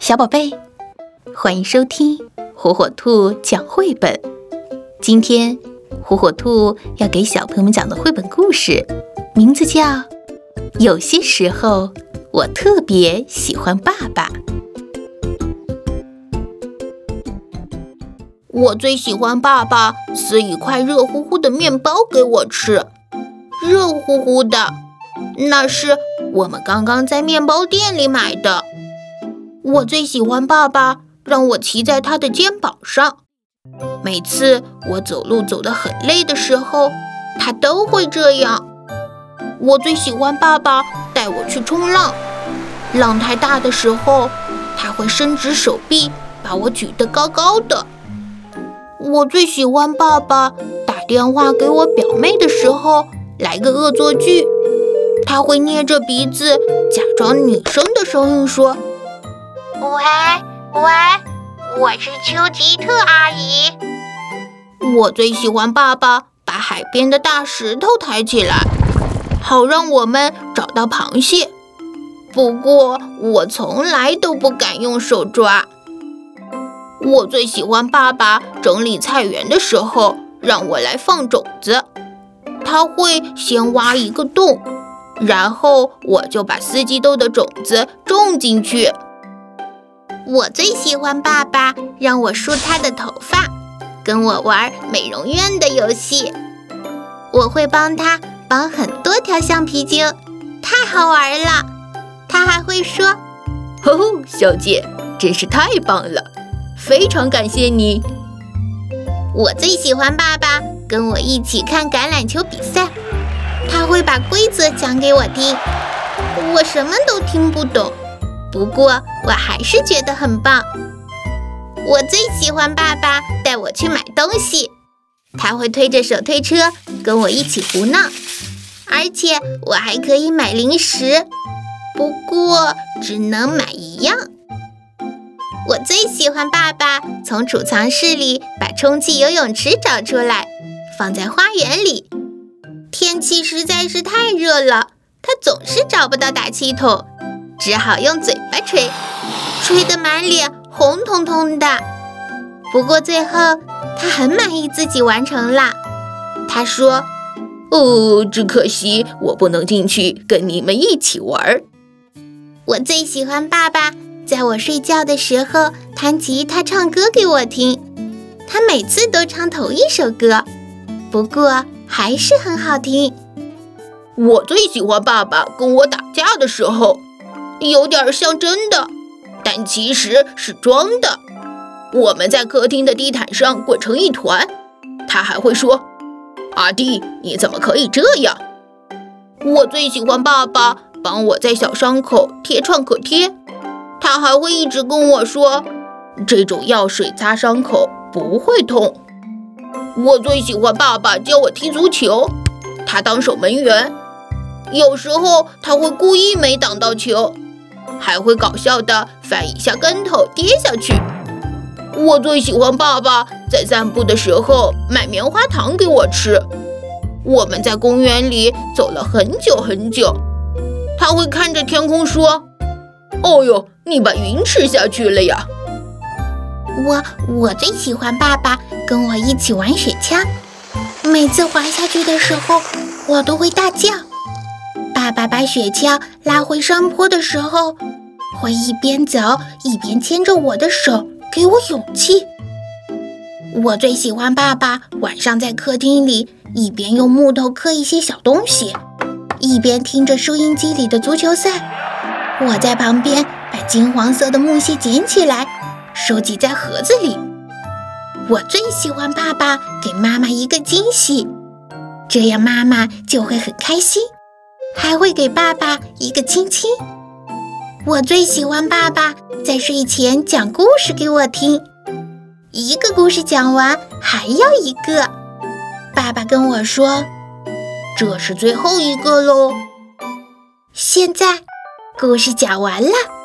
小宝贝，欢迎收听火火兔讲绘本。今天，火火兔要给小朋友们讲的绘本故事，名字叫《有些时候我特别喜欢爸爸》。我最喜欢爸爸撕一块热乎乎的面包给我吃，热乎乎的，那是我们刚刚在面包店里买的。我最喜欢爸爸让我骑在他的肩膀上，每次我走路走得很累的时候，他都会这样。我最喜欢爸爸带我去冲浪，浪太大的时候，他会伸直手臂把我举得高高的。我最喜欢爸爸打电话给我表妹的时候来个恶作剧，他会捏着鼻子假装女生的声音说。喂喂，我是丘吉特阿姨。我最喜欢爸爸把海边的大石头抬起来，好让我们找到螃蟹。不过我从来都不敢用手抓。我最喜欢爸爸整理菜园的时候让我来放种子，他会先挖一个洞，然后我就把四季豆的种子种进去。我最喜欢爸爸让我梳他的头发，跟我玩美容院的游戏。我会帮他绑很多条橡皮筋，太好玩了。他还会说：“哦，小姐，真是太棒了，非常感谢你。”我最喜欢爸爸跟我一起看橄榄球比赛，他会把规则讲给我听，我什么都听不懂。不过我还是觉得很棒。我最喜欢爸爸带我去买东西，他会推着手推车跟我一起胡闹，而且我还可以买零食，不过只能买一样。我最喜欢爸爸从储藏室里把充气游泳池找出来，放在花园里。天气实在是太热了，他总是找不到打气筒。只好用嘴巴吹，吹得满脸红彤彤的。不过最后他很满意自己完成了。他说：“哦，只可惜我不能进去跟你们一起玩。”我最喜欢爸爸在我睡觉的时候弹吉他唱歌给我听。他每次都唱同一首歌，不过还是很好听。我最喜欢爸爸跟我打架的时候。有点像真的，但其实是装的。我们在客厅的地毯上滚成一团，他还会说：“阿弟，你怎么可以这样？”我最喜欢爸爸帮我在小伤口贴创可贴，他还会一直跟我说：“这种药水擦伤口不会痛。”我最喜欢爸爸教我踢足球，他当守门员，有时候他会故意没挡到球。还会搞笑的翻一下跟头跌下去。我最喜欢爸爸在散步的时候买棉花糖给我吃。我们在公园里走了很久很久，他会看着天空说：“哦呦，你把云吃下去了呀。”我我最喜欢爸爸跟我一起玩雪橇，每次滑下去的时候，我都会大叫。爸爸把雪橇拉回山坡的时候。会一边走一边牵着我的手，给我勇气。我最喜欢爸爸晚上在客厅里一边用木头刻一些小东西，一边听着收音机里的足球赛。我在旁边把金黄色的木屑捡起来，收集在盒子里。我最喜欢爸爸给妈妈一个惊喜，这样妈妈就会很开心，还会给爸爸一个亲亲。我最喜欢爸爸在睡前讲故事给我听，一个故事讲完还要一个。爸爸跟我说：“这是最后一个喽。”现在故事讲完了。